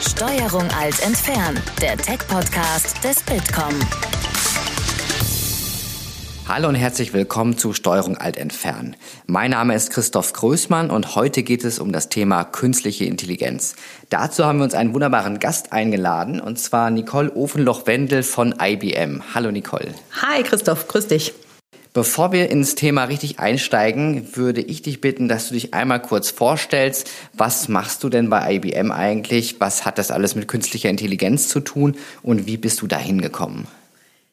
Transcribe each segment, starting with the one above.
Steuerung alt entfernen, der Tech-Podcast des Bitkom. Hallo und herzlich willkommen zu Steuerung alt entfernen. Mein Name ist Christoph Größmann und heute geht es um das Thema künstliche Intelligenz. Dazu haben wir uns einen wunderbaren Gast eingeladen und zwar Nicole Ofenloch-Wendel von IBM. Hallo Nicole. Hi Christoph, grüß dich. Bevor wir ins Thema richtig einsteigen, würde ich dich bitten, dass du dich einmal kurz vorstellst. Was machst du denn bei IBM eigentlich? Was hat das alles mit künstlicher Intelligenz zu tun? Und wie bist du dahin gekommen?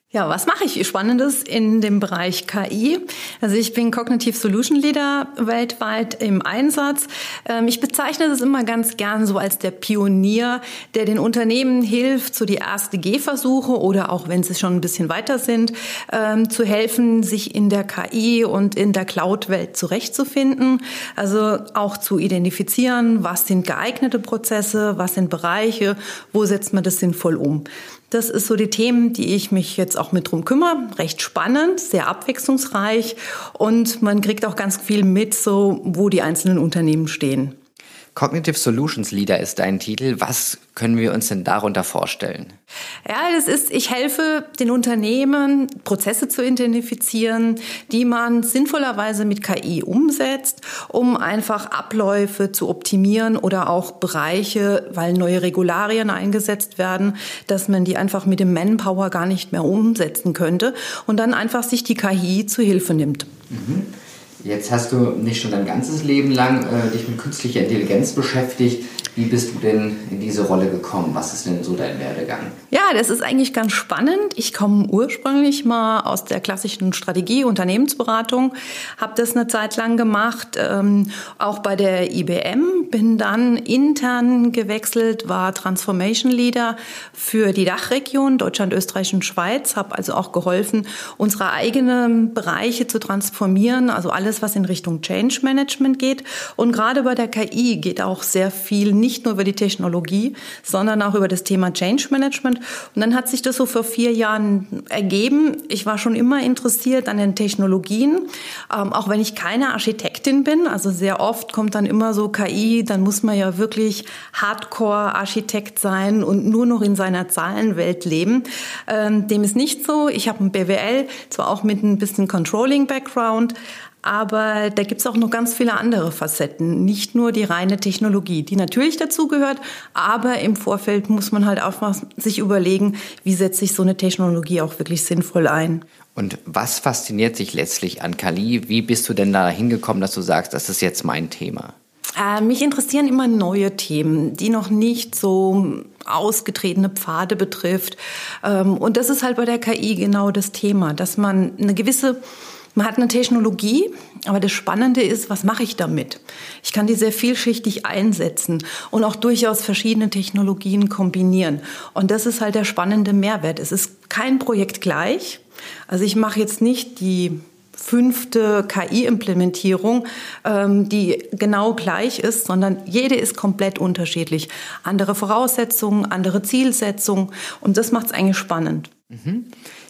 Ja, was mache ich Spannendes in dem Bereich KI? Also ich bin Cognitive Solution Leader weltweit im Einsatz. Ähm, ich bezeichne das immer ganz gern so als der Pionier, der den Unternehmen hilft, so die erste Gehversuche oder auch wenn sie schon ein bisschen weiter sind, ähm, zu helfen, sich in der KI und in der Cloud-Welt zurechtzufinden. Also auch zu identifizieren, was sind geeignete Prozesse, was sind Bereiche, wo setzt man das sinnvoll um. Das ist so die Themen, die ich mich jetzt auch mit drum kümmere. Recht spannend, sehr abwechslungsreich und man kriegt auch ganz viel mit, so wo die einzelnen Unternehmen stehen. Cognitive Solutions Leader ist dein Titel. Was können wir uns denn darunter vorstellen? Ja, das ist, ich helfe den Unternehmen, Prozesse zu identifizieren, die man sinnvollerweise mit KI umsetzt, um einfach Abläufe zu optimieren oder auch Bereiche, weil neue Regularien eingesetzt werden, dass man die einfach mit dem Manpower gar nicht mehr umsetzen könnte und dann einfach sich die KI zu Hilfe nimmt. Mhm. Jetzt hast du nicht schon dein ganzes Leben lang äh, dich mit künstlicher Intelligenz beschäftigt. Wie bist du denn in diese Rolle gekommen? Was ist denn so dein Werdegang? Ja, das ist eigentlich ganz spannend. Ich komme ursprünglich mal aus der klassischen Strategie, Unternehmensberatung, habe das eine Zeit lang gemacht, ähm, auch bei der IBM, bin dann intern gewechselt, war Transformation Leader für die Dachregion Deutschland, Österreich und Schweiz, habe also auch geholfen, unsere eigenen Bereiche zu transformieren, also alles, was in Richtung Change Management geht. Und gerade bei der KI geht auch sehr viel nicht nur über die Technologie, sondern auch über das Thema Change Management. Und dann hat sich das so vor vier Jahren ergeben. Ich war schon immer interessiert an den Technologien, ähm, auch wenn ich keine Architektin bin. Also sehr oft kommt dann immer so KI, dann muss man ja wirklich Hardcore-Architekt sein und nur noch in seiner Zahlenwelt leben. Ähm, dem ist nicht so. Ich habe ein BWL, zwar auch mit ein bisschen Controlling-Background, aber da gibt es auch noch ganz viele andere Facetten, nicht nur die reine Technologie, die natürlich dazu gehört, aber im Vorfeld muss man halt auch mal sich überlegen, wie setze ich so eine Technologie auch wirklich sinnvoll ein. Und was fasziniert sich letztlich an Kali? Wie bist du denn da hingekommen, dass du sagst, das ist jetzt mein Thema? Äh, mich interessieren immer neue Themen, die noch nicht so ausgetretene Pfade betrifft. Ähm, und das ist halt bei der KI genau das Thema, dass man eine gewisse man hat eine Technologie, aber das Spannende ist, was mache ich damit? Ich kann die sehr vielschichtig einsetzen und auch durchaus verschiedene Technologien kombinieren. Und das ist halt der spannende Mehrwert. Es ist kein Projekt gleich. Also ich mache jetzt nicht die fünfte KI-Implementierung, ähm, die genau gleich ist, sondern jede ist komplett unterschiedlich. Andere Voraussetzungen, andere Zielsetzungen und das macht es eigentlich spannend. Mhm.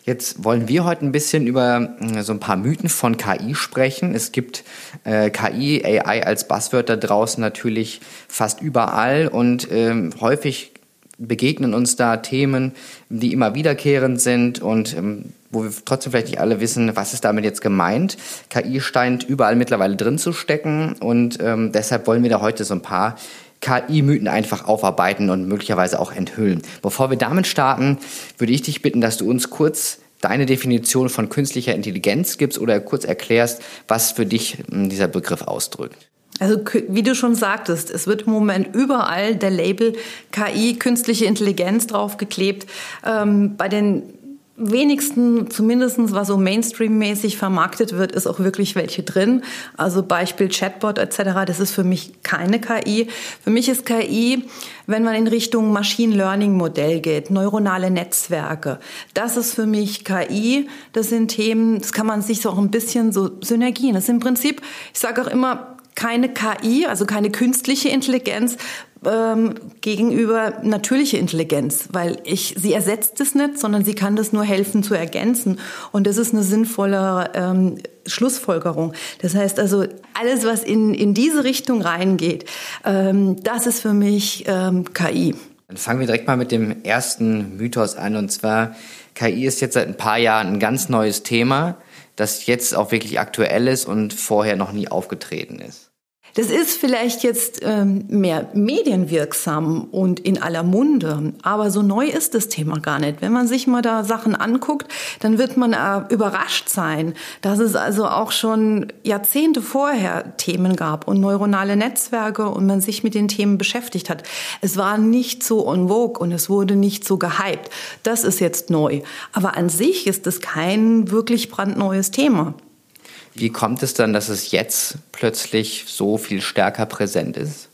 Jetzt wollen wir heute ein bisschen über äh, so ein paar Mythen von KI sprechen. Es gibt äh, KI, AI als Buzzword da draußen natürlich fast überall und ähm, häufig begegnen uns da Themen, die immer wiederkehrend sind und ähm, wo wir trotzdem vielleicht nicht alle wissen, was ist damit jetzt gemeint. KI scheint überall mittlerweile drin zu stecken und ähm, deshalb wollen wir da heute so ein paar KI-Mythen einfach aufarbeiten und möglicherweise auch enthüllen. Bevor wir damit starten, würde ich dich bitten, dass du uns kurz deine Definition von künstlicher Intelligenz gibst oder kurz erklärst, was für dich hm, dieser Begriff ausdrückt. Also wie du schon sagtest, es wird im Moment überall der Label KI, künstliche Intelligenz draufgeklebt. Ähm, bei den wenigsten, zumindestens was so Mainstream-mäßig vermarktet wird, ist auch wirklich welche drin. Also Beispiel Chatbot etc., das ist für mich keine KI. Für mich ist KI, wenn man in Richtung Machine Learning-Modell geht, neuronale Netzwerke. Das ist für mich KI. Das sind Themen, das kann man sich so auch ein bisschen so Synergien. Das ist im Prinzip, ich sage auch immer, keine KI, also keine künstliche Intelligenz, ähm, gegenüber natürliche Intelligenz, weil ich sie ersetzt es nicht, sondern sie kann das nur helfen zu ergänzen und das ist eine sinnvolle ähm, Schlussfolgerung. Das heißt also alles, was in in diese Richtung reingeht, ähm, das ist für mich ähm, KI. Dann fangen wir direkt mal mit dem ersten Mythos an. Und zwar, KI ist jetzt seit ein paar Jahren ein ganz neues Thema, das jetzt auch wirklich aktuell ist und vorher noch nie aufgetreten ist. Das ist vielleicht jetzt ähm, mehr medienwirksam und in aller Munde, aber so neu ist das Thema gar nicht. Wenn man sich mal da Sachen anguckt, dann wird man äh, überrascht sein, dass es also auch schon Jahrzehnte vorher Themen gab und neuronale Netzwerke und man sich mit den Themen beschäftigt hat. Es war nicht so en vogue und es wurde nicht so gehypt. Das ist jetzt neu. Aber an sich ist es kein wirklich brandneues Thema. Wie kommt es dann, dass es jetzt plötzlich so viel stärker präsent ist?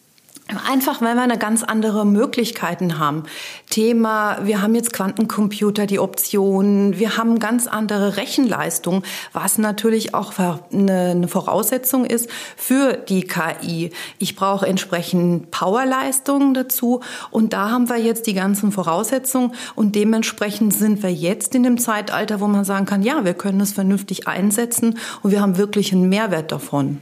Einfach, weil wir eine ganz andere Möglichkeiten haben. Thema, wir haben jetzt Quantencomputer, die Optionen, wir haben ganz andere Rechenleistung, was natürlich auch eine Voraussetzung ist für die KI. Ich brauche entsprechend Powerleistungen dazu und da haben wir jetzt die ganzen Voraussetzungen und dementsprechend sind wir jetzt in dem Zeitalter, wo man sagen kann, ja, wir können es vernünftig einsetzen und wir haben wirklich einen Mehrwert davon.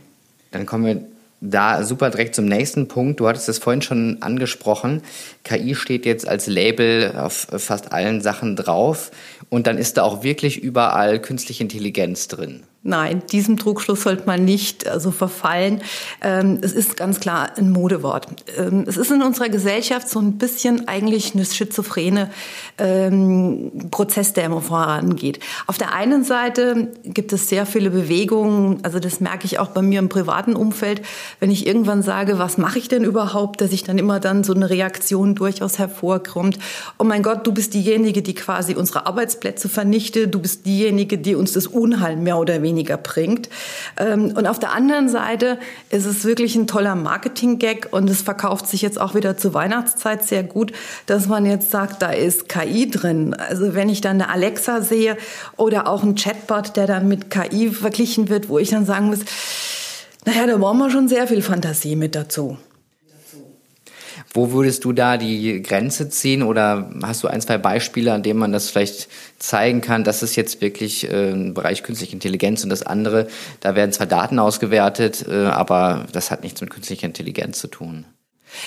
Dann kommen wir da super direkt zum nächsten Punkt. Du hattest es vorhin schon angesprochen. KI steht jetzt als Label auf fast allen Sachen drauf und dann ist da auch wirklich überall künstliche Intelligenz drin. Nein, diesem Trugschluss sollte man nicht also verfallen. Ähm, es ist ganz klar ein Modewort. Ähm, es ist in unserer Gesellschaft so ein bisschen eigentlich eine schizophrene ähm, Prozess, der immer vorangeht. Auf der einen Seite gibt es sehr viele Bewegungen, also das merke ich auch bei mir im privaten Umfeld, wenn ich irgendwann sage, was mache ich denn überhaupt, dass ich dann immer dann so eine Reaktion durchaus hervorkommt. Oh mein Gott, du bist diejenige, die quasi unsere Arbeitsplätze vernichtet, du bist diejenige, die uns das Unheil mehr oder weniger weniger bringt. Ähm, und auf der anderen Seite ist es wirklich ein toller Marketing-Gag und es verkauft sich jetzt auch wieder zur Weihnachtszeit sehr gut, dass man jetzt sagt, da ist KI drin. Also wenn ich dann eine Alexa sehe oder auch ein Chatbot, der dann mit KI verglichen wird, wo ich dann sagen muss, naja, da brauchen wir schon sehr viel Fantasie mit dazu. Wo würdest du da die Grenze ziehen oder hast du ein, zwei Beispiele, an denen man das vielleicht zeigen kann, das ist jetzt wirklich äh, ein Bereich künstliche Intelligenz und das andere, da werden zwar Daten ausgewertet, äh, aber das hat nichts mit künstlicher Intelligenz zu tun.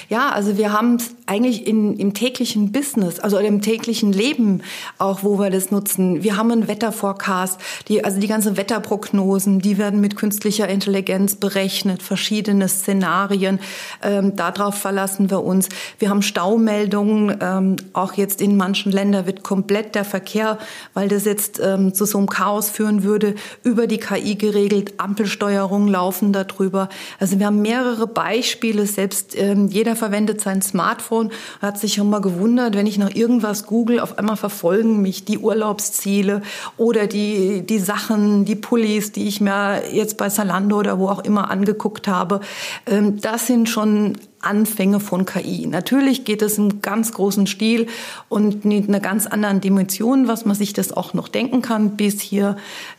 Ja, also wir haben es eigentlich in, im täglichen Business, also im täglichen Leben auch, wo wir das nutzen. Wir haben einen Wetterforecast, die, also die ganzen Wetterprognosen, die werden mit künstlicher Intelligenz berechnet, verschiedene Szenarien. Ähm, darauf verlassen wir uns. Wir haben Staumeldungen. Ähm, auch jetzt in manchen Ländern wird komplett der Verkehr, weil das jetzt ähm, zu so einem Chaos führen würde, über die KI geregelt. Ampelsteuerungen laufen darüber. Also wir haben mehrere Beispiele, selbst ähm, jeder verwendet sein Smartphone, hat sich schon mal gewundert, wenn ich nach irgendwas google, auf einmal verfolgen mich die Urlaubsziele oder die, die Sachen, die Pullis, die ich mir jetzt bei Salando oder wo auch immer angeguckt habe. Ähm, das sind schon Anfänge von KI. Natürlich geht es im ganz großen Stil und in einer ganz anderen Dimension, was man sich das auch noch denken kann, bis hier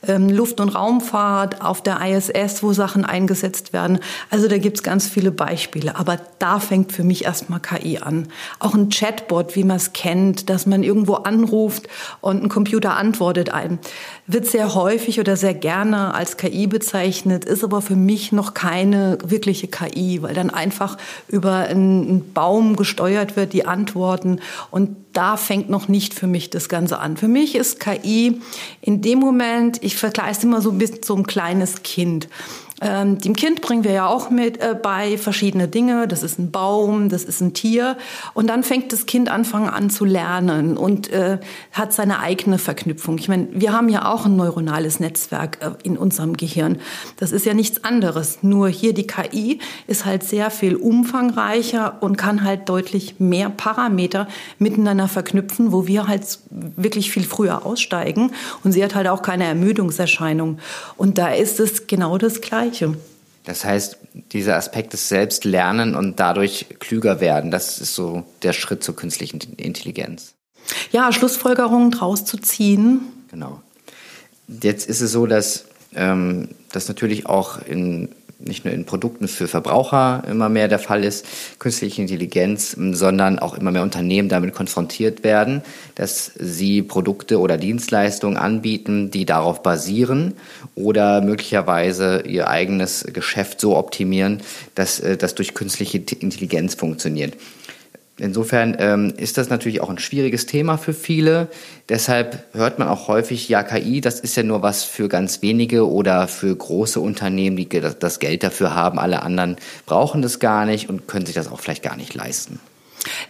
ähm, Luft- und Raumfahrt auf der ISS, wo Sachen eingesetzt werden. Also da gibt's ganz viele Beispiele. Aber da fängt für mich erstmal KI an. Auch ein Chatbot, wie man es kennt, dass man irgendwo anruft und ein Computer antwortet einem, wird sehr häufig oder sehr gerne als KI bezeichnet, ist aber für mich noch keine wirkliche KI, weil dann einfach über einen Baum gesteuert wird, die Antworten. Und da fängt noch nicht für mich das Ganze an. Für mich ist KI in dem Moment, ich vergleiche es immer so ein bisschen so ein kleines Kind. Ähm, dem Kind bringen wir ja auch mit äh, bei verschiedene Dinge. Das ist ein Baum, das ist ein Tier. Und dann fängt das Kind anfangen an zu lernen und äh, hat seine eigene Verknüpfung. Ich meine, wir haben ja auch ein neuronales Netzwerk äh, in unserem Gehirn. Das ist ja nichts anderes. Nur hier die KI ist halt sehr viel umfangreicher und kann halt deutlich mehr Parameter miteinander verknüpfen, wo wir halt wirklich viel früher aussteigen. Und sie hat halt auch keine Ermüdungserscheinung. Und da ist es genau das Gleiche. Gleiche. Das heißt, dieser Aspekt des Selbstlernen und dadurch klüger werden, das ist so der Schritt zur künstlichen Intelligenz. Ja, Schlussfolgerungen draus zu ziehen. Genau. Jetzt ist es so, dass ähm, das natürlich auch in nicht nur in Produkten für Verbraucher immer mehr der Fall ist, künstliche Intelligenz, sondern auch immer mehr Unternehmen damit konfrontiert werden, dass sie Produkte oder Dienstleistungen anbieten, die darauf basieren oder möglicherweise ihr eigenes Geschäft so optimieren, dass äh, das durch künstliche Intelligenz funktioniert. Insofern ähm, ist das natürlich auch ein schwieriges Thema für viele. Deshalb hört man auch häufig, ja, KI, das ist ja nur was für ganz wenige oder für große Unternehmen, die das Geld dafür haben. Alle anderen brauchen das gar nicht und können sich das auch vielleicht gar nicht leisten.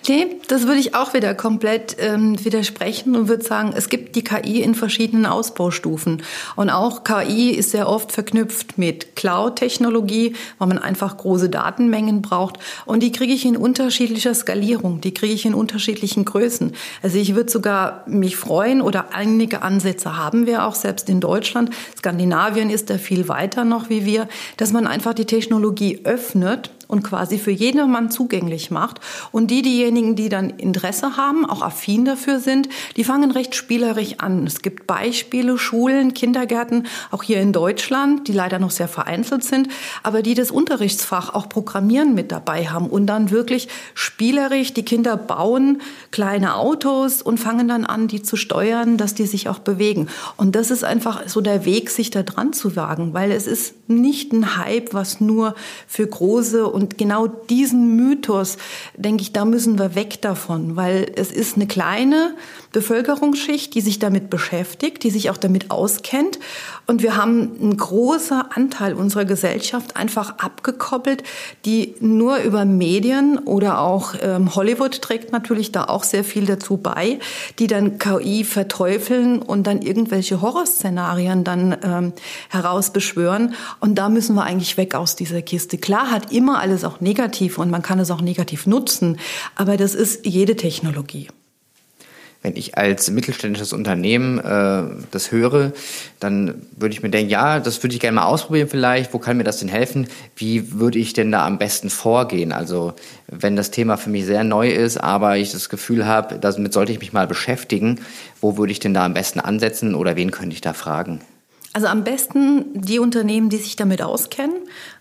Nee, das würde ich auch wieder komplett ähm, widersprechen und würde sagen, es gibt die KI in verschiedenen Ausbaustufen. Und auch KI ist sehr oft verknüpft mit Cloud-Technologie, weil man einfach große Datenmengen braucht. Und die kriege ich in unterschiedlicher Skalierung, die kriege ich in unterschiedlichen Größen. Also ich würde sogar mich freuen oder einige Ansätze haben wir auch selbst in Deutschland. Skandinavien ist da viel weiter noch wie wir, dass man einfach die Technologie öffnet und quasi für jedermann zugänglich macht. Und die, diejenigen, die dann Interesse haben, auch affin dafür sind, die fangen recht spielerisch an. Es gibt Beispiele, Schulen, Kindergärten, auch hier in Deutschland, die leider noch sehr vereinzelt sind, aber die das Unterrichtsfach auch Programmieren mit dabei haben und dann wirklich spielerisch, die Kinder bauen kleine Autos und fangen dann an, die zu steuern, dass die sich auch bewegen. Und das ist einfach so der Weg, sich da dran zu wagen, weil es ist nicht ein Hype, was nur für große und genau diesen Mythos, denke ich, da müssen wir weg davon, weil es ist eine kleine Bevölkerungsschicht, die sich damit beschäftigt, die sich auch damit auskennt. Und wir haben einen großen Anteil unserer Gesellschaft einfach abgekoppelt, die nur über Medien oder auch ähm, Hollywood trägt natürlich da auch sehr viel dazu bei, die dann KI verteufeln und dann irgendwelche Horrorszenarien dann ähm, herausbeschwören. Und da müssen wir eigentlich weg aus dieser Kiste. Klar hat immer alles auch negativ und man kann es auch negativ nutzen, aber das ist jede Technologie wenn ich als mittelständisches Unternehmen äh, das höre, dann würde ich mir denken, ja, das würde ich gerne mal ausprobieren vielleicht. Wo kann mir das denn helfen? Wie würde ich denn da am besten vorgehen? Also wenn das Thema für mich sehr neu ist, aber ich das Gefühl habe, damit sollte ich mich mal beschäftigen, wo würde ich denn da am besten ansetzen oder wen könnte ich da fragen? Also am besten die Unternehmen, die sich damit auskennen.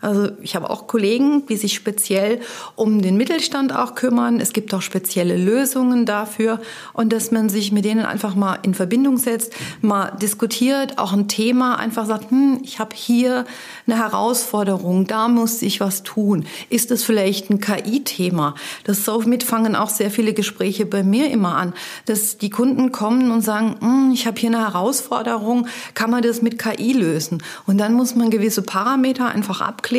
Also ich habe auch Kollegen, die sich speziell um den Mittelstand auch kümmern. Es gibt auch spezielle Lösungen dafür und dass man sich mit denen einfach mal in Verbindung setzt, mal diskutiert, auch ein Thema einfach sagt, hm, ich habe hier eine Herausforderung, da muss ich was tun. Ist es vielleicht ein KI-Thema? Das somit fangen auch sehr viele Gespräche bei mir immer an, dass die Kunden kommen und sagen, hm, ich habe hier eine Herausforderung, kann man das mit KI lösen. Und dann muss man gewisse Parameter einfach abklären.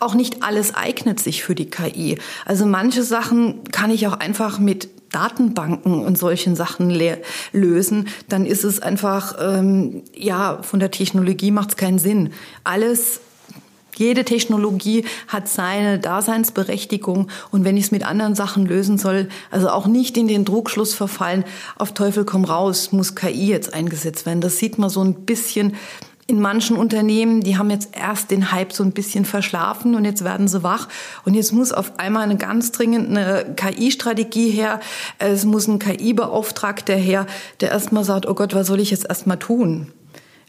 Auch nicht alles eignet sich für die KI. Also manche Sachen kann ich auch einfach mit Datenbanken und solchen Sachen lösen, dann ist es einfach, ähm, ja, von der Technologie macht es keinen Sinn. Alles jede Technologie hat seine Daseinsberechtigung und wenn ich es mit anderen Sachen lösen soll, also auch nicht in den Druckschluss verfallen, auf Teufel komm raus, muss KI jetzt eingesetzt werden. Das sieht man so ein bisschen in manchen Unternehmen, die haben jetzt erst den Hype so ein bisschen verschlafen und jetzt werden sie wach. Und jetzt muss auf einmal eine ganz dringende KI-Strategie her. Es muss ein KI-Beauftragter her, der erstmal sagt, oh Gott, was soll ich jetzt erstmal tun?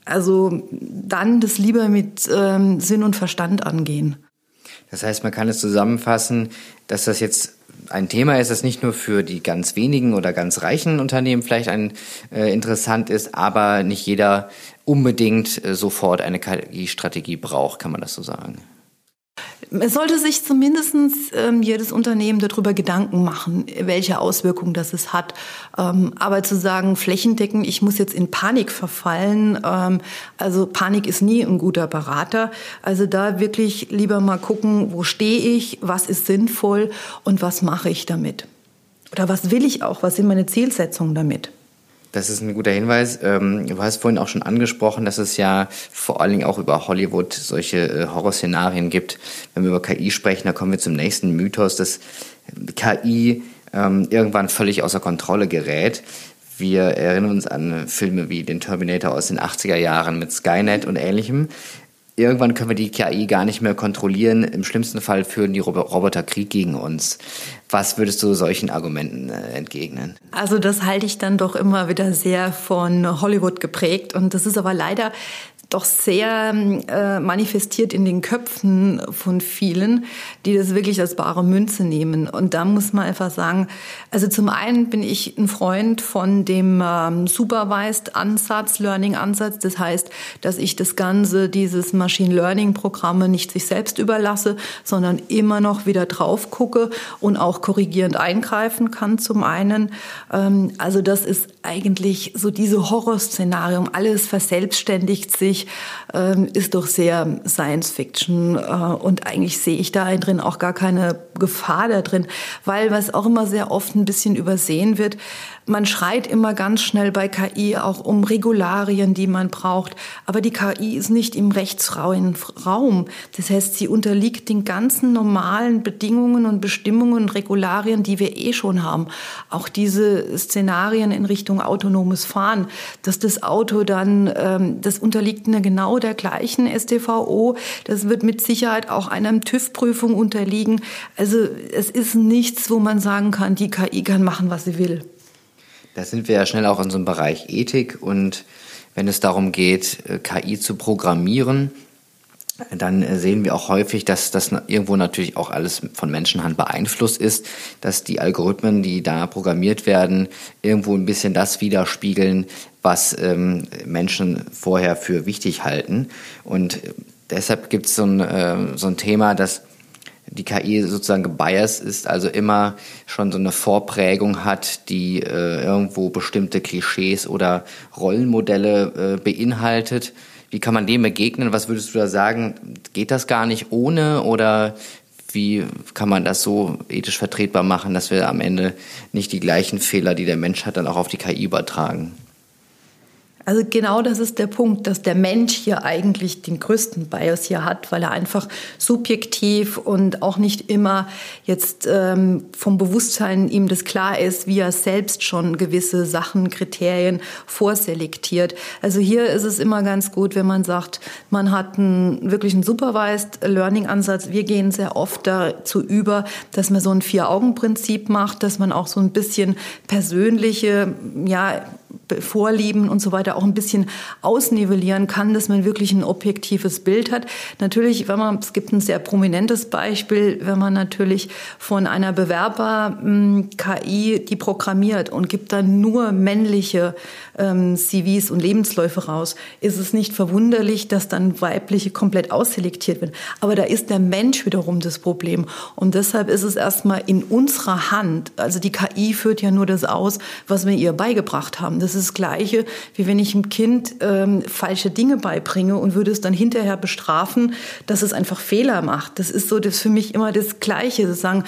Also dann das lieber mit ähm, Sinn und Verstand angehen. Das heißt, man kann es zusammenfassen, dass das jetzt ein Thema ist, das nicht nur für die ganz wenigen oder ganz reichen Unternehmen vielleicht ein, äh, interessant ist, aber nicht jeder unbedingt äh, sofort eine KI-Strategie braucht, kann man das so sagen. Es sollte sich zumindest ähm, jedes Unternehmen darüber Gedanken machen, welche Auswirkungen das es hat. Ähm, aber zu sagen, flächendeckend, ich muss jetzt in Panik verfallen, ähm, also Panik ist nie ein guter Berater. Also da wirklich lieber mal gucken, wo stehe ich, was ist sinnvoll und was mache ich damit. Oder was will ich auch, was sind meine Zielsetzungen damit. Das ist ein guter Hinweis. Ähm, du hast vorhin auch schon angesprochen, dass es ja vor allen Dingen auch über Hollywood solche äh, Horrorszenarien gibt. Wenn wir über KI sprechen, da kommen wir zum nächsten Mythos, dass KI ähm, irgendwann völlig außer Kontrolle gerät. Wir erinnern uns an Filme wie den Terminator aus den 80er Jahren mit Skynet und ähnlichem irgendwann können wir die KI gar nicht mehr kontrollieren. Im schlimmsten Fall führen die Roboter Krieg gegen uns. Was würdest du solchen Argumenten äh, entgegnen? Also das halte ich dann doch immer wieder sehr von Hollywood geprägt. Und das ist aber leider doch sehr äh, manifestiert in den Köpfen von vielen, die das wirklich als bare Münze nehmen. Und da muss man einfach sagen, also zum einen bin ich ein Freund von dem ähm, Supervised Ansatz, Learning Ansatz. Das heißt, dass ich das Ganze, dieses Machine Learning Programme nicht sich selbst überlasse, sondern immer noch wieder drauf gucke und auch korrigierend eingreifen kann zum einen. Ähm, also das ist eigentlich so diese Horrorszenarium. Alles verselbstständigt sich, ähm, ist doch sehr Science Fiction. Äh, und eigentlich sehe ich da drin auch gar keine Gefahr da drin, weil was auch immer sehr oft ein bisschen übersehen wird, man schreit immer ganz schnell bei KI auch um Regularien, die man braucht. Aber die KI ist nicht im rechtsfreien Raum. Das heißt, sie unterliegt den ganzen normalen Bedingungen und Bestimmungen und Regularien, die wir eh schon haben. Auch diese Szenarien in Richtung autonomes Fahren, dass das Auto dann, ähm, das unterliegt einer genau der gleichen STVO. Das wird mit Sicherheit auch einer TÜV-Prüfung unterliegen. Also es ist nichts, wo man sagen kann, die KI kann machen, was sie will. Da sind wir ja schnell auch in so einem Bereich Ethik und wenn es darum geht, KI zu programmieren, dann äh, sehen wir auch häufig, dass das irgendwo natürlich auch alles von Menschenhand beeinflusst ist, dass die Algorithmen, die da programmiert werden, irgendwo ein bisschen das widerspiegeln, was ähm, Menschen vorher für wichtig halten. Und äh, deshalb gibt es so ein, äh, so ein Thema, dass die KI sozusagen gebiased ist, also immer schon so eine Vorprägung hat, die äh, irgendwo bestimmte Klischees oder Rollenmodelle äh, beinhaltet. Wie kann man dem begegnen? Was würdest du da sagen? Geht das gar nicht ohne oder wie kann man das so ethisch vertretbar machen, dass wir am Ende nicht die gleichen Fehler, die der Mensch hat, dann auch auf die KI übertragen? Also genau das ist der Punkt, dass der Mensch hier eigentlich den größten Bias hier hat, weil er einfach subjektiv und auch nicht immer jetzt ähm, vom Bewusstsein ihm das klar ist, wie er selbst schon gewisse Sachen, Kriterien vorselektiert. Also hier ist es immer ganz gut, wenn man sagt, man hat einen wirklich einen Supervised Learning Ansatz. Wir gehen sehr oft dazu über, dass man so ein Vier-Augen-Prinzip macht, dass man auch so ein bisschen persönliche, ja, Vorlieben und so weiter auch ein bisschen ausnivellieren kann, dass man wirklich ein objektives Bild hat. Natürlich, wenn man, es gibt ein sehr prominentes Beispiel, wenn man natürlich von einer Bewerber-KI hm, die programmiert und gibt dann nur männliche ähm, CVs und Lebensläufe raus, ist es nicht verwunderlich, dass dann weibliche komplett ausselektiert werden. Aber da ist der Mensch wiederum das Problem. Und deshalb ist es erstmal in unserer Hand. Also die KI führt ja nur das aus, was wir ihr beigebracht haben. Das ist das Gleiche, wie wenn ich einem Kind ähm, falsche Dinge beibringe und würde es dann hinterher bestrafen, dass es einfach Fehler macht. Das ist so das für mich immer das Gleiche. Sozusagen,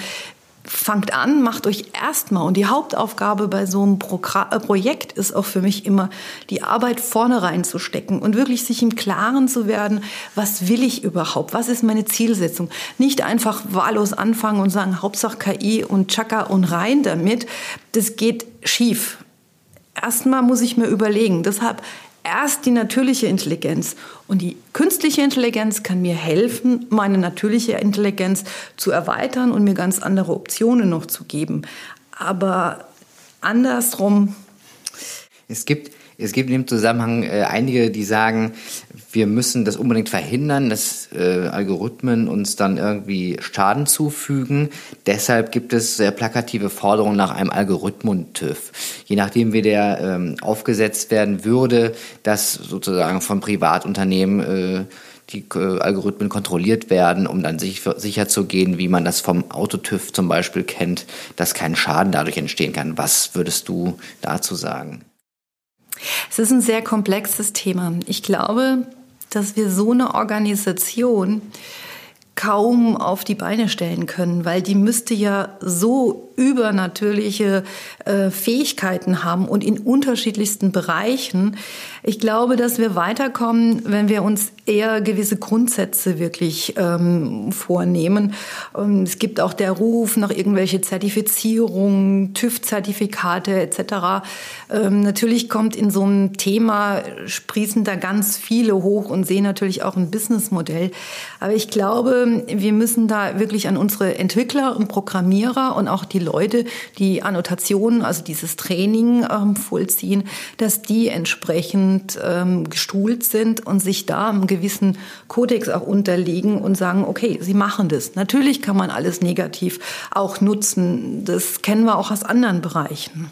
fangt an, macht euch erstmal. Und die Hauptaufgabe bei so einem Pro äh, Projekt ist auch für mich immer, die Arbeit vorne reinzustecken und wirklich sich im Klaren zu werden, was will ich überhaupt? Was ist meine Zielsetzung? Nicht einfach wahllos anfangen und sagen, Hauptsache KI und Chaka und rein damit. Das geht schief erstmal muss ich mir überlegen. Deshalb erst die natürliche Intelligenz. Und die künstliche Intelligenz kann mir helfen, meine natürliche Intelligenz zu erweitern und mir ganz andere Optionen noch zu geben. Aber andersrum. Es gibt es gibt in dem Zusammenhang äh, einige, die sagen, wir müssen das unbedingt verhindern, dass äh, Algorithmen uns dann irgendwie Schaden zufügen. Deshalb gibt es sehr plakative Forderungen nach einem Algorithmun-TÜV. Je nachdem, wie der ähm, aufgesetzt werden würde, dass sozusagen von Privatunternehmen äh, die äh, Algorithmen kontrolliert werden, um dann sich, sicher zu gehen, wie man das vom Autotüv zum Beispiel kennt, dass kein Schaden dadurch entstehen kann. Was würdest du dazu sagen? Es ist ein sehr komplexes Thema. Ich glaube, dass wir so eine Organisation kaum auf die Beine stellen können, weil die müsste ja so übernatürliche äh, Fähigkeiten haben und in unterschiedlichsten Bereichen. Ich glaube, dass wir weiterkommen, wenn wir uns eher gewisse Grundsätze wirklich ähm, vornehmen. Und es gibt auch der Ruf nach irgendwelche Zertifizierungen, TÜV-Zertifikate etc. Ähm, natürlich kommt in so einem Thema, sprießen da ganz viele hoch und sehen natürlich auch ein Businessmodell. Aber ich glaube, glaube, wir müssen da wirklich an unsere Entwickler und Programmierer und auch die Leute, die Annotationen, also dieses Training ähm, vollziehen, dass die entsprechend ähm, gestuhlt sind und sich da einem gewissen Kodex auch unterliegen und sagen, okay, sie machen das. Natürlich kann man alles negativ auch nutzen. Das kennen wir auch aus anderen Bereichen.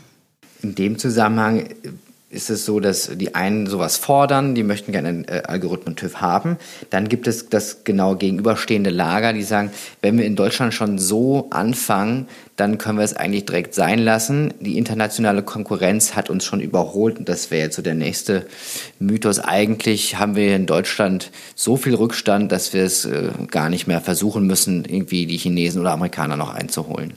In dem Zusammenhang ist es so, dass die einen sowas fordern, die möchten gerne einen äh, Algorithmen-TÜV haben. Dann gibt es das genau gegenüberstehende Lager, die sagen, wenn wir in Deutschland schon so anfangen, dann können wir es eigentlich direkt sein lassen. Die internationale Konkurrenz hat uns schon überholt und das wäre jetzt so der nächste Mythos. Eigentlich haben wir in Deutschland so viel Rückstand, dass wir es äh, gar nicht mehr versuchen müssen, irgendwie die Chinesen oder Amerikaner noch einzuholen.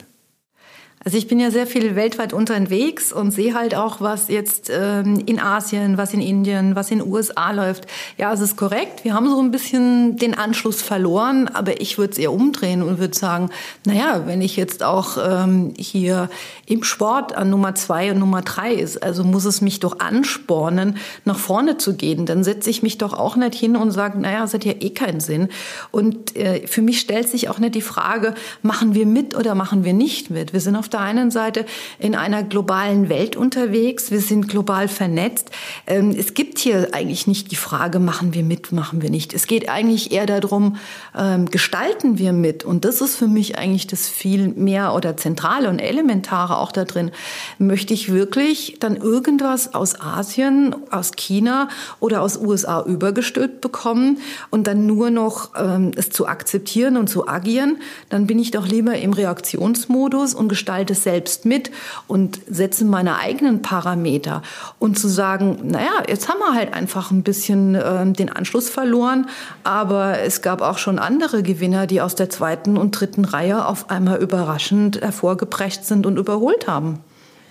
Also ich bin ja sehr viel weltweit unterwegs und sehe halt auch, was jetzt ähm, in Asien, was in Indien, was in USA läuft. Ja, es ist korrekt. Wir haben so ein bisschen den Anschluss verloren, aber ich würde es eher umdrehen und würde sagen, naja, wenn ich jetzt auch ähm, hier im Sport an Nummer zwei und Nummer drei ist, also muss es mich doch anspornen, nach vorne zu gehen. Dann setze ich mich doch auch nicht hin und sage, naja, das hat ja eh keinen Sinn. Und äh, für mich stellt sich auch nicht die Frage, machen wir mit oder machen wir nicht mit. Wir sind auf der einen Seite in einer globalen Welt unterwegs. Wir sind global vernetzt. Ähm, es gibt hier eigentlich nicht die Frage, machen wir mit, machen wir nicht. Es geht eigentlich eher darum, ähm, gestalten wir mit. Und das ist für mich eigentlich das viel mehr oder zentrale und elementare auch da drin. Möchte ich wirklich dann irgendwas aus Asien, aus China oder aus USA übergestülpt bekommen und dann nur noch ähm, es zu akzeptieren und zu agieren, dann bin ich doch lieber im Reaktionsmodus und gestalte gestalte selbst mit und setze meine eigenen Parameter. Und zu sagen, naja, jetzt haben wir halt einfach ein bisschen äh, den Anschluss verloren, aber es gab auch schon andere Gewinner, die aus der zweiten und dritten Reihe auf einmal überraschend hervorgeprescht sind und überholt haben.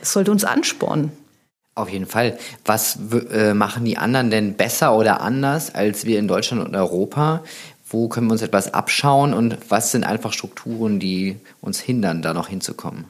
Es sollte uns anspornen. Auf jeden Fall. Was äh, machen die anderen denn besser oder anders als wir in Deutschland und Europa? Wo können wir uns etwas abschauen und was sind einfach Strukturen, die uns hindern, da noch hinzukommen?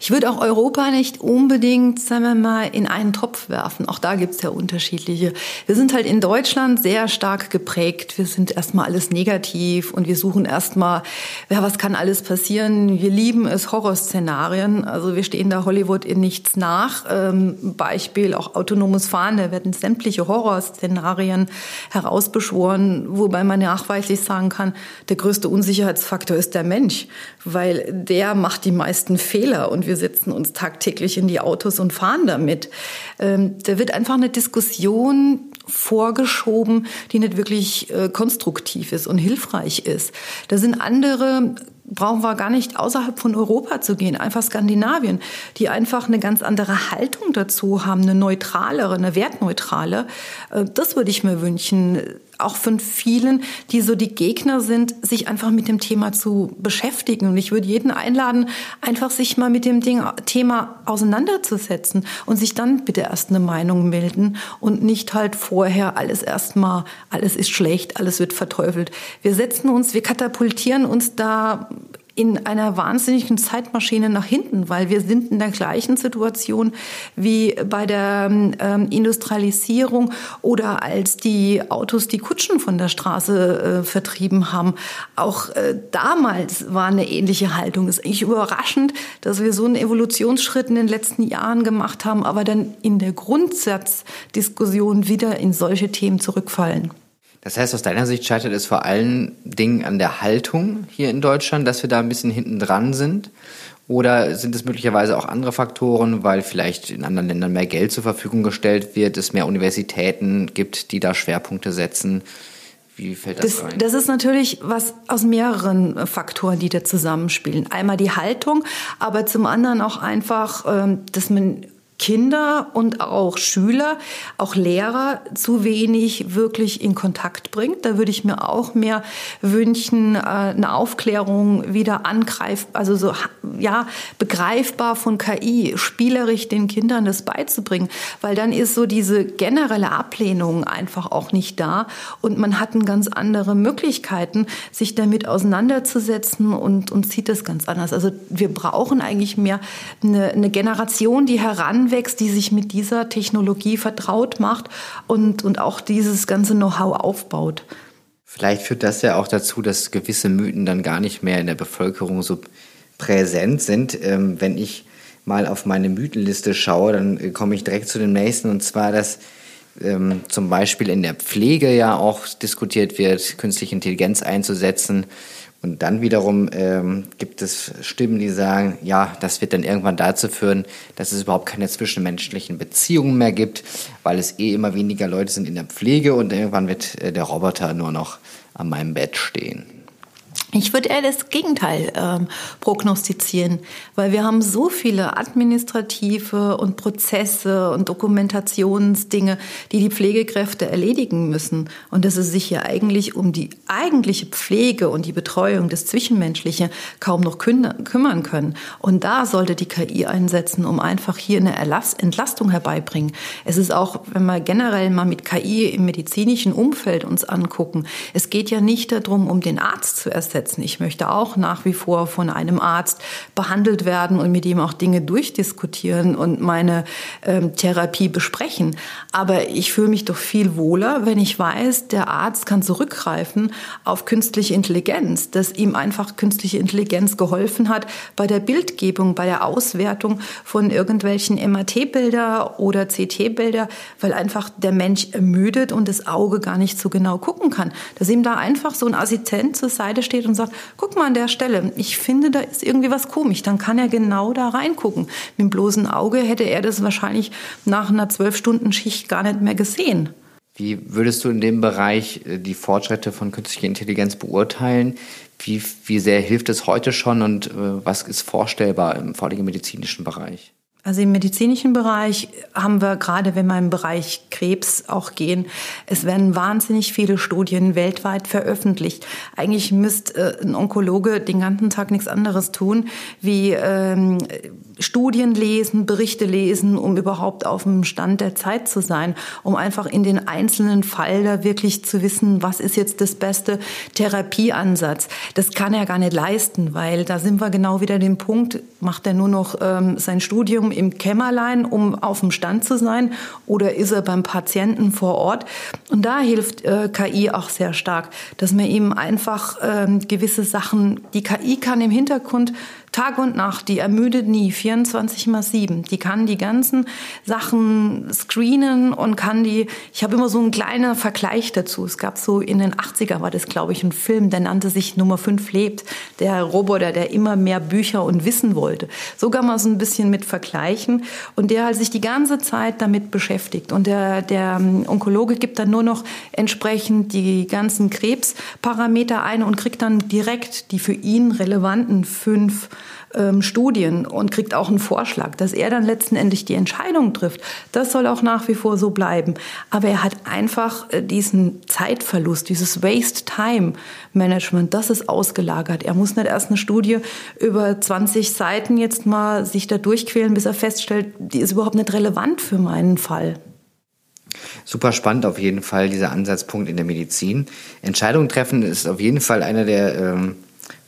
Ich würde auch Europa nicht unbedingt, sagen wir mal, in einen Topf werfen. Auch da gibt es ja unterschiedliche. Wir sind halt in Deutschland sehr stark geprägt. Wir sind erstmal alles negativ und wir suchen erstmal, ja, was kann alles passieren? Wir lieben es Horrorszenarien. Also wir stehen da Hollywood in nichts nach. Ähm, Beispiel auch autonomes Fahren, da werden sämtliche Horrorszenarien herausbeschworen, wobei man nachweislich sagen kann, der größte Unsicherheitsfaktor ist der Mensch, weil der macht die meisten Fehler Fehler und wir setzen uns tagtäglich in die Autos und fahren damit. Ähm, da wird einfach eine Diskussion vorgeschoben, die nicht wirklich äh, konstruktiv ist und hilfreich ist. Da sind andere brauchen wir gar nicht außerhalb von Europa zu gehen, einfach Skandinavien, die einfach eine ganz andere Haltung dazu haben, eine neutralere, eine wertneutrale. Äh, das würde ich mir wünschen auch von vielen, die so die Gegner sind, sich einfach mit dem Thema zu beschäftigen. Und ich würde jeden einladen, einfach sich mal mit dem Ding, Thema auseinanderzusetzen und sich dann bitte erst eine Meinung melden und nicht halt vorher alles erstmal, alles ist schlecht, alles wird verteufelt. Wir setzen uns, wir katapultieren uns da in einer wahnsinnigen Zeitmaschine nach hinten, weil wir sind in der gleichen Situation wie bei der ähm, Industrialisierung oder als die Autos die Kutschen von der Straße äh, vertrieben haben. Auch äh, damals war eine ähnliche Haltung. Ist eigentlich überraschend, dass wir so einen Evolutionsschritt in den letzten Jahren gemacht haben, aber dann in der Grundsatzdiskussion wieder in solche Themen zurückfallen. Das heißt, aus deiner Sicht scheitert es vor allen Dingen an der Haltung hier in Deutschland, dass wir da ein bisschen hinten dran sind? Oder sind es möglicherweise auch andere Faktoren, weil vielleicht in anderen Ländern mehr Geld zur Verfügung gestellt wird, es mehr Universitäten gibt, die da Schwerpunkte setzen? Wie fällt das, das rein? Das ist natürlich was aus mehreren Faktoren, die da zusammenspielen. Einmal die Haltung, aber zum anderen auch einfach, ähm, dass man Kinder und auch Schüler, auch Lehrer zu wenig wirklich in Kontakt bringt. Da würde ich mir auch mehr wünschen, äh, eine Aufklärung wieder angreifen, also so, ja, begreifbar von KI, spielerisch den Kindern das beizubringen, weil dann ist so diese generelle Ablehnung einfach auch nicht da und man hat ganz andere Möglichkeiten, sich damit auseinanderzusetzen und, und sieht das ganz anders. Also wir brauchen eigentlich mehr eine, eine Generation, die heran heranwächst, die sich mit dieser Technologie vertraut macht und, und auch dieses ganze Know-how aufbaut. Vielleicht führt das ja auch dazu, dass gewisse Mythen dann gar nicht mehr in der Bevölkerung so präsent sind. Ähm, wenn ich mal auf meine Mythenliste schaue, dann äh, komme ich direkt zu dem nächsten und zwar, dass ähm, zum Beispiel in der Pflege ja auch diskutiert wird, künstliche Intelligenz einzusetzen. Und dann wiederum ähm, gibt es Stimmen, die sagen, ja, das wird dann irgendwann dazu führen, dass es überhaupt keine zwischenmenschlichen Beziehungen mehr gibt, weil es eh immer weniger Leute sind in der Pflege und irgendwann wird äh, der Roboter nur noch an meinem Bett stehen. Ich würde eher das Gegenteil ähm, prognostizieren, weil wir haben so viele administrative und Prozesse und Dokumentationsdinge, die die Pflegekräfte erledigen müssen und dass sie sich ja eigentlich um die eigentliche Pflege und die Betreuung des Zwischenmenschlichen kaum noch kümmern können. Und da sollte die KI einsetzen, um einfach hier eine Entlastung herbeibringen. Es ist auch, wenn wir generell mal mit KI im medizinischen Umfeld uns angucken, es geht ja nicht darum, um den Arzt zu ersetzen, aussetzen. Ich möchte auch nach wie vor von einem Arzt behandelt werden und mit ihm auch Dinge durchdiskutieren und meine ähm, Therapie besprechen. Aber ich fühle mich doch viel wohler, wenn ich weiß, der Arzt kann zurückgreifen auf künstliche Intelligenz, dass ihm einfach künstliche Intelligenz geholfen hat bei der Bildgebung, bei der Auswertung von irgendwelchen MRT-Bilder oder CT-Bilder, weil einfach der Mensch ermüdet und das Auge gar nicht so genau gucken kann. Dass ihm da einfach so ein Assistent zur Seite steht und sagt, guck mal an der Stelle, ich finde, da ist irgendwie was komisch. Dann kann er genau da reingucken. Mit dem bloßen Auge hätte er das wahrscheinlich nach einer zwölf Stunden Schicht gar nicht mehr gesehen. Wie würdest du in dem Bereich äh, die Fortschritte von künstlicher Intelligenz beurteilen? Wie, wie sehr hilft es heute schon und äh, was ist vorstellbar im vorigen medizinischen Bereich? Also im medizinischen Bereich haben wir gerade, wenn wir im Bereich Krebs auch gehen, es werden wahnsinnig viele Studien weltweit veröffentlicht. Eigentlich müsste äh, ein Onkologe den ganzen Tag nichts anderes tun, wie ähm, Studien lesen, Berichte lesen, um überhaupt auf dem Stand der Zeit zu sein, um einfach in den einzelnen Fall da wirklich zu wissen, was ist jetzt das beste Therapieansatz. Das kann er gar nicht leisten, weil da sind wir genau wieder den Punkt, macht er nur noch ähm, sein Studium im Kämmerlein, um auf dem Stand zu sein, oder ist er beim Patienten vor Ort? Und da hilft äh, KI auch sehr stark, dass man ihm einfach ähm, gewisse Sachen, die KI kann im Hintergrund Tag und Nacht, die ermüdet nie, 24 mal 7. Die kann die ganzen Sachen screenen und kann die, ich habe immer so einen kleinen Vergleich dazu. Es gab so in den 80er war das, glaube ich, ein Film, der nannte sich Nummer 5 lebt. Der Roboter, der immer mehr Bücher und Wissen wollte. So kann man so ein bisschen mit vergleichen und der halt sich die ganze Zeit damit beschäftigt. Und der, der Onkologe gibt dann nur noch entsprechend die ganzen Krebsparameter ein und kriegt dann direkt die für ihn relevanten fünf ähm, Studien und kriegt auch einen Vorschlag, dass er dann letztendlich die Entscheidung trifft. Das soll auch nach wie vor so bleiben. Aber er hat einfach äh, diesen Zeitverlust, dieses Waste-Time-Management, das ist ausgelagert. Er muss nicht erst eine Studie über 20 Seiten jetzt mal sich da durchquälen, bis er feststellt, die ist überhaupt nicht relevant für meinen Fall. Super spannend auf jeden Fall, dieser Ansatzpunkt in der Medizin. Entscheidungen treffen ist auf jeden Fall einer der ähm,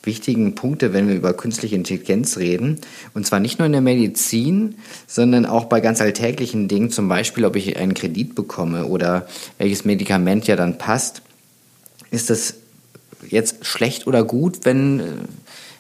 wichtigen Punkte, wenn wir über künstliche Intelligenz reden. Und zwar nicht nur in der Medizin, sondern auch bei ganz alltäglichen Dingen, zum Beispiel, ob ich einen Kredit bekomme oder welches Medikament ja dann passt. Ist das jetzt schlecht oder gut, wenn,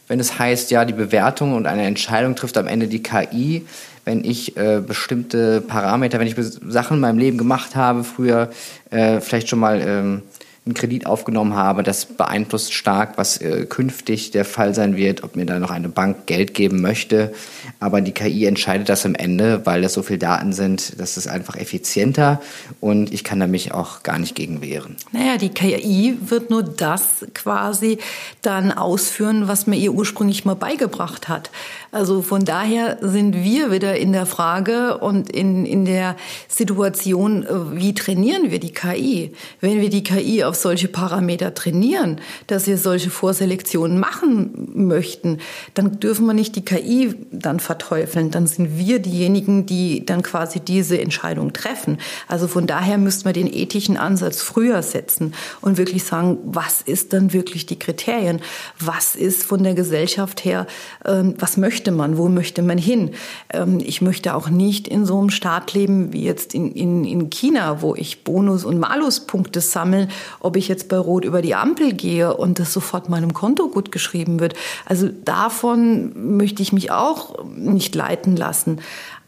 wenn es heißt, ja, die Bewertung und eine Entscheidung trifft am Ende die KI, wenn ich äh, bestimmte Parameter, wenn ich Sachen in meinem Leben gemacht habe, früher äh, vielleicht schon mal ähm, einen Kredit aufgenommen habe. Das beeinflusst stark, was äh, künftig der Fall sein wird, ob mir da noch eine Bank Geld geben möchte. Aber die KI entscheidet das am Ende, weil das so viele Daten sind. Das ist einfach effizienter und ich kann da mich auch gar nicht gegen wehren. Naja, die KI wird nur das quasi dann ausführen, was mir ihr ursprünglich mal beigebracht hat. Also von daher sind wir wieder in der Frage und in, in der Situation, äh, wie trainieren wir die KI? Wenn wir die KI auf solche Parameter trainieren, dass wir solche Vorselektionen machen möchten, dann dürfen wir nicht die KI dann verteufeln. Dann sind wir diejenigen, die dann quasi diese Entscheidung treffen. Also von daher müssten wir den ethischen Ansatz früher setzen und wirklich sagen, was ist dann wirklich die Kriterien? Was ist von der Gesellschaft her, ähm, was möchte man, wo möchte man hin. Ähm, ich möchte auch nicht in so einem Staat leben wie jetzt in, in, in China, wo ich Bonus- und Maluspunkte sammle, ob ich jetzt bei Rot über die Ampel gehe und das sofort meinem Konto gut geschrieben wird. Also davon möchte ich mich auch nicht leiten lassen.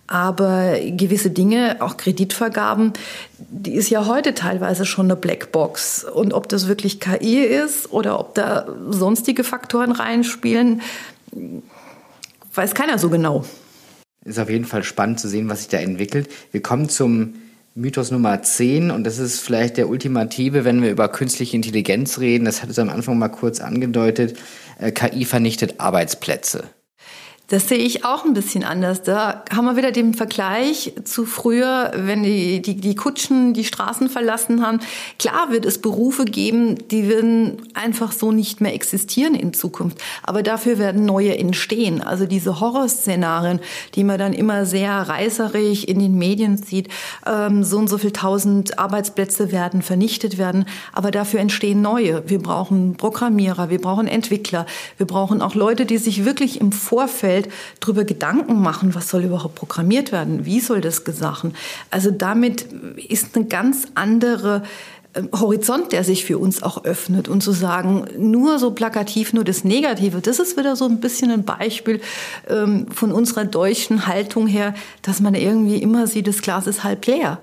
Aber gewisse Dinge, auch Kreditvergaben, die ist ja heute teilweise schon eine Blackbox. Und ob das wirklich KI ist oder ob da sonstige Faktoren reinspielen, weiß keiner so genau. Ist auf jeden Fall spannend zu sehen, was sich da entwickelt. Wir kommen zum Mythos Nummer 10 und das ist vielleicht der ultimative, wenn wir über künstliche Intelligenz reden. Das hat es am Anfang mal kurz angedeutet. Äh, KI vernichtet Arbeitsplätze. Das sehe ich auch ein bisschen anders. Da haben wir wieder den Vergleich zu früher, wenn die, die, die Kutschen die Straßen verlassen haben. Klar wird es Berufe geben, die werden einfach so nicht mehr existieren in Zukunft. Aber dafür werden neue entstehen. Also diese Horrorszenarien, die man dann immer sehr reißerig in den Medien sieht. Ähm, so und so viel tausend Arbeitsplätze werden vernichtet werden. Aber dafür entstehen neue. Wir brauchen Programmierer, wir brauchen Entwickler. Wir brauchen auch Leute, die sich wirklich im Vorfeld Umfeld darüber Gedanken machen, was soll überhaupt programmiert werden, wie soll das gesachen. Also damit ist eine ganz andere ähm, Horizont, der sich für uns auch öffnet und zu sagen, nur so plakativ, nur das Negative, das ist wieder so ein bisschen ein Beispiel ähm, von unserer deutschen Haltung her, dass man irgendwie immer sieht, das Glas ist halb leer.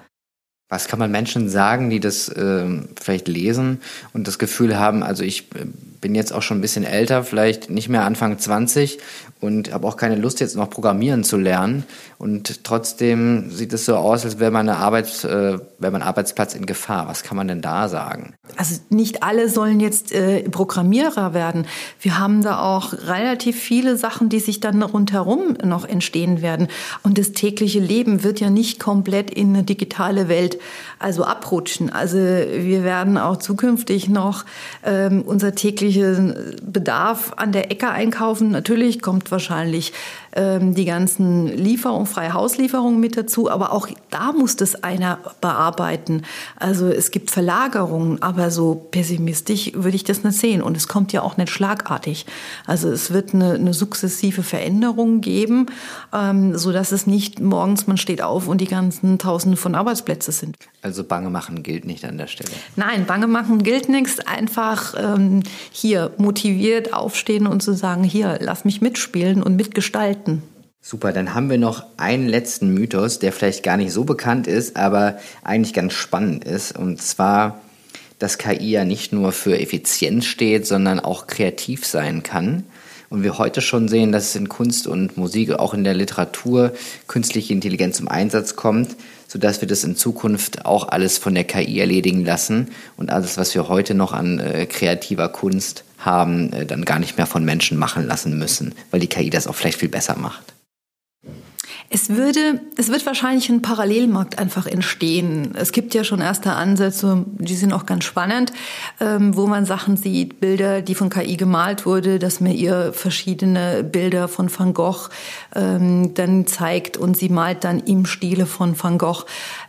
Was kann man Menschen sagen, die das äh, vielleicht lesen und das Gefühl haben, also ich äh, bin jetzt auch schon ein bisschen älter, vielleicht nicht mehr Anfang 20 und habe auch keine Lust jetzt noch programmieren zu lernen und trotzdem sieht es so aus, als wäre mein Arbeits, äh, wäre mein Arbeitsplatz in Gefahr. Was kann man denn da sagen? Also nicht alle sollen jetzt äh, Programmierer werden. Wir haben da auch relativ viele Sachen, die sich dann rundherum noch entstehen werden und das tägliche Leben wird ja nicht komplett in eine digitale Welt also abrutschen. Also wir werden auch zukünftig noch ähm, unser täglichen Bedarf an der Ecke einkaufen. Natürlich kommt wahrscheinlich ähm, die ganzen Lieferungen, freie Hauslieferungen mit dazu, aber auch da muss das einer bearbeiten. Also es gibt Verlagerungen, aber so pessimistisch würde ich das nicht sehen. Und es kommt ja auch nicht schlagartig. Also es wird eine, eine sukzessive Veränderung geben, ähm, so dass es nicht morgens man steht auf und die ganzen Tausende von Arbeitsplätzen sind. Also Bange machen gilt nicht an der Stelle. Nein, Bange machen gilt nichts. Einfach ähm, hier motiviert aufstehen und zu sagen, hier, lass mich mitspielen und mitgestalten. Super, dann haben wir noch einen letzten Mythos, der vielleicht gar nicht so bekannt ist, aber eigentlich ganz spannend ist. Und zwar, dass KI ja nicht nur für Effizienz steht, sondern auch kreativ sein kann. Und wir heute schon sehen, dass es in Kunst und Musik, auch in der Literatur, künstliche Intelligenz zum Einsatz kommt, sodass wir das in Zukunft auch alles von der KI erledigen lassen und alles, was wir heute noch an äh, kreativer Kunst haben, äh, dann gar nicht mehr von Menschen machen lassen müssen, weil die KI das auch vielleicht viel besser macht. Es würde, es wird wahrscheinlich ein Parallelmarkt einfach entstehen. Es gibt ja schon erste Ansätze, die sind auch ganz spannend, ähm, wo man Sachen sieht, Bilder, die von KI gemalt wurde, dass mir ihr verschiedene Bilder von Van Gogh ähm, dann zeigt und sie malt dann im Stile von Van Gogh.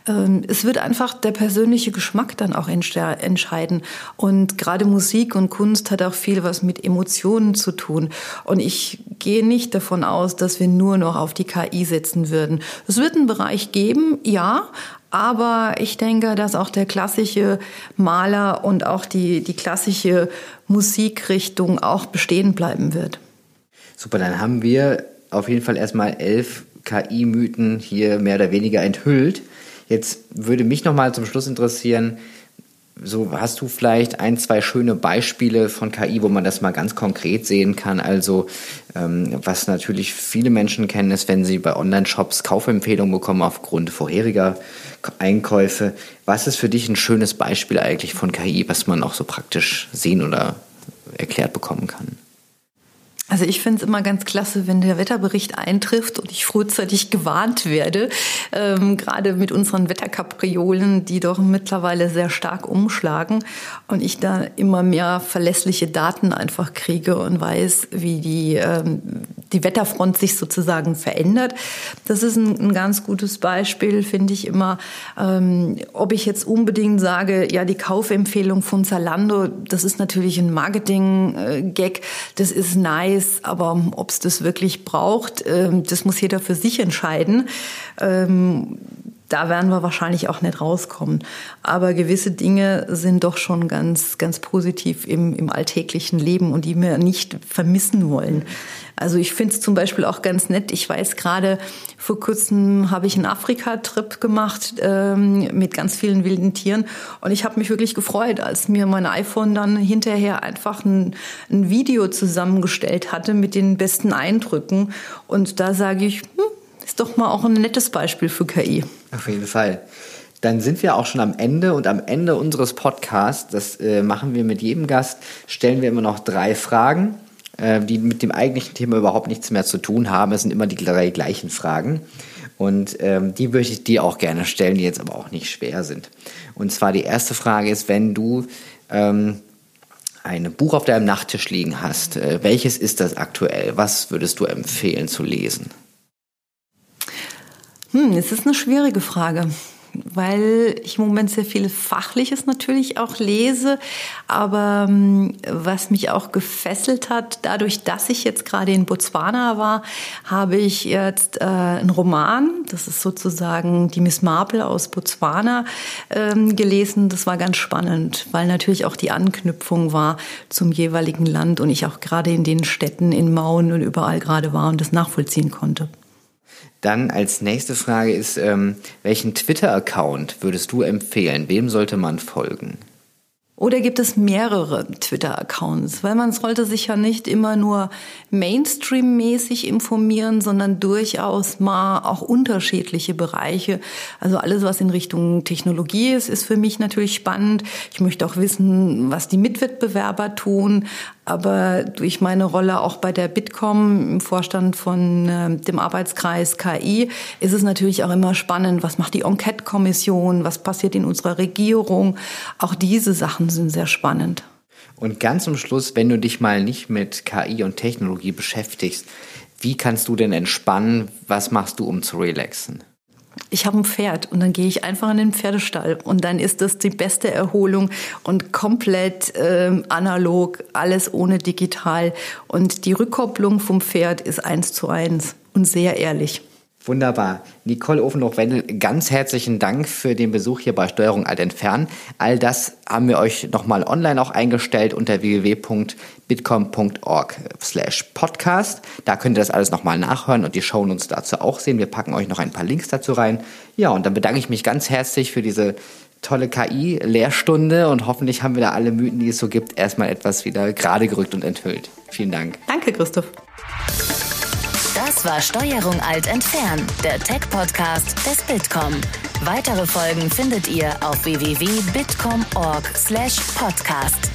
Ähm, es wird einfach der persönliche Geschmack dann auch entscheiden. Und gerade Musik und Kunst hat auch viel was mit Emotionen zu tun. Und ich gehe nicht davon aus, dass wir nur noch auf die KI setzen würden. Es wird einen Bereich geben, ja, aber ich denke, dass auch der klassische Maler und auch die, die klassische Musikrichtung auch bestehen bleiben wird. Super, dann haben wir auf jeden Fall erstmal elf KI-Mythen hier mehr oder weniger enthüllt. Jetzt würde mich noch mal zum Schluss interessieren, so hast du vielleicht ein, zwei schöne Beispiele von KI, wo man das mal ganz konkret sehen kann. Also ähm, was natürlich viele Menschen kennen, ist, wenn sie bei Online-Shops Kaufempfehlungen bekommen aufgrund vorheriger Einkäufe. Was ist für dich ein schönes Beispiel eigentlich von KI, was man auch so praktisch sehen oder erklärt bekommen kann? Also ich finde es immer ganz klasse, wenn der Wetterbericht eintrifft und ich frühzeitig gewarnt werde, ähm, gerade mit unseren Wetterkapriolen, die doch mittlerweile sehr stark umschlagen und ich da immer mehr verlässliche Daten einfach kriege und weiß, wie die, ähm, die Wetterfront sich sozusagen verändert. Das ist ein, ein ganz gutes Beispiel, finde ich immer. Ähm, ob ich jetzt unbedingt sage, ja, die Kaufempfehlung von Zalando, das ist natürlich ein Marketing-Gag, das ist nice aber ob es das wirklich braucht, ähm, das muss jeder für sich entscheiden. Ähm, da werden wir wahrscheinlich auch nicht rauskommen. Aber gewisse Dinge sind doch schon ganz, ganz positiv im, im alltäglichen Leben und die wir nicht vermissen wollen. Also ich finde es zum Beispiel auch ganz nett. Ich weiß gerade, vor kurzem habe ich einen Afrika-Trip gemacht ähm, mit ganz vielen wilden Tieren und ich habe mich wirklich gefreut, als mir mein iPhone dann hinterher einfach ein, ein Video zusammengestellt hatte mit den besten Eindrücken. Und da sage ich, hm, ist doch mal auch ein nettes Beispiel für KI. Auf jeden Fall. Dann sind wir auch schon am Ende und am Ende unseres Podcasts, das äh, machen wir mit jedem Gast, stellen wir immer noch drei Fragen, äh, die mit dem eigentlichen Thema überhaupt nichts mehr zu tun haben. Es sind immer die drei gleichen Fragen. Und ähm, die würde ich dir auch gerne stellen, die jetzt aber auch nicht schwer sind. Und zwar die erste Frage ist, wenn du ähm, ein Buch auf deinem Nachttisch liegen hast, äh, welches ist das aktuell? Was würdest du empfehlen zu lesen? Hm, es ist eine schwierige Frage weil ich im Moment sehr viel Fachliches natürlich auch lese. Aber ähm, was mich auch gefesselt hat, dadurch, dass ich jetzt gerade in Botswana war, habe ich jetzt äh, einen Roman, das ist sozusagen die Miss Marple aus Botswana, ähm, gelesen. Das war ganz spannend, weil natürlich auch die Anknüpfung war zum jeweiligen Land und ich auch gerade in den Städten, in Mauen und überall gerade war und das nachvollziehen konnte. Dann als nächste Frage ist, ähm, welchen Twitter-Account würdest du empfehlen? Wem sollte man folgen? Oder gibt es mehrere Twitter-Accounts? Weil man sollte sich ja nicht immer nur Mainstream-mäßig informieren, sondern durchaus mal auch unterschiedliche Bereiche. Also alles, was in Richtung Technologie ist, ist für mich natürlich spannend. Ich möchte auch wissen, was die Mitwettbewerber tun. Aber durch meine Rolle auch bei der Bitkom im Vorstand von äh, dem Arbeitskreis KI ist es natürlich auch immer spannend, was macht die Enquete-Kommission, was passiert in unserer Regierung. Auch diese Sachen sind sehr spannend. Und ganz zum Schluss, wenn du dich mal nicht mit KI und Technologie beschäftigst, wie kannst du denn entspannen? Was machst du, um zu relaxen? Ich habe ein Pferd und dann gehe ich einfach in den Pferdestall und dann ist das die beste Erholung und komplett ähm, analog, alles ohne digital und die Rückkopplung vom Pferd ist eins zu eins und sehr ehrlich. Wunderbar. Nicole Ofenhoch-Wendel, ganz herzlichen Dank für den Besuch hier bei Steuerung Alt Entfernen. All das haben wir euch nochmal online auch eingestellt unter www.bitcom.org slash podcast. Da könnt ihr das alles nochmal nachhören und die Shownotes dazu auch sehen. Wir packen euch noch ein paar Links dazu rein. Ja, und dann bedanke ich mich ganz herzlich für diese tolle KI-Lehrstunde und hoffentlich haben wir da alle Mythen, die es so gibt, erstmal etwas wieder gerade gerückt und enthüllt. Vielen Dank. Danke, Christoph. Das war Steuerung alt entfernen, der Tech-Podcast des Bitkom. Weitere Folgen findet ihr auf www.bitkom.org/podcast.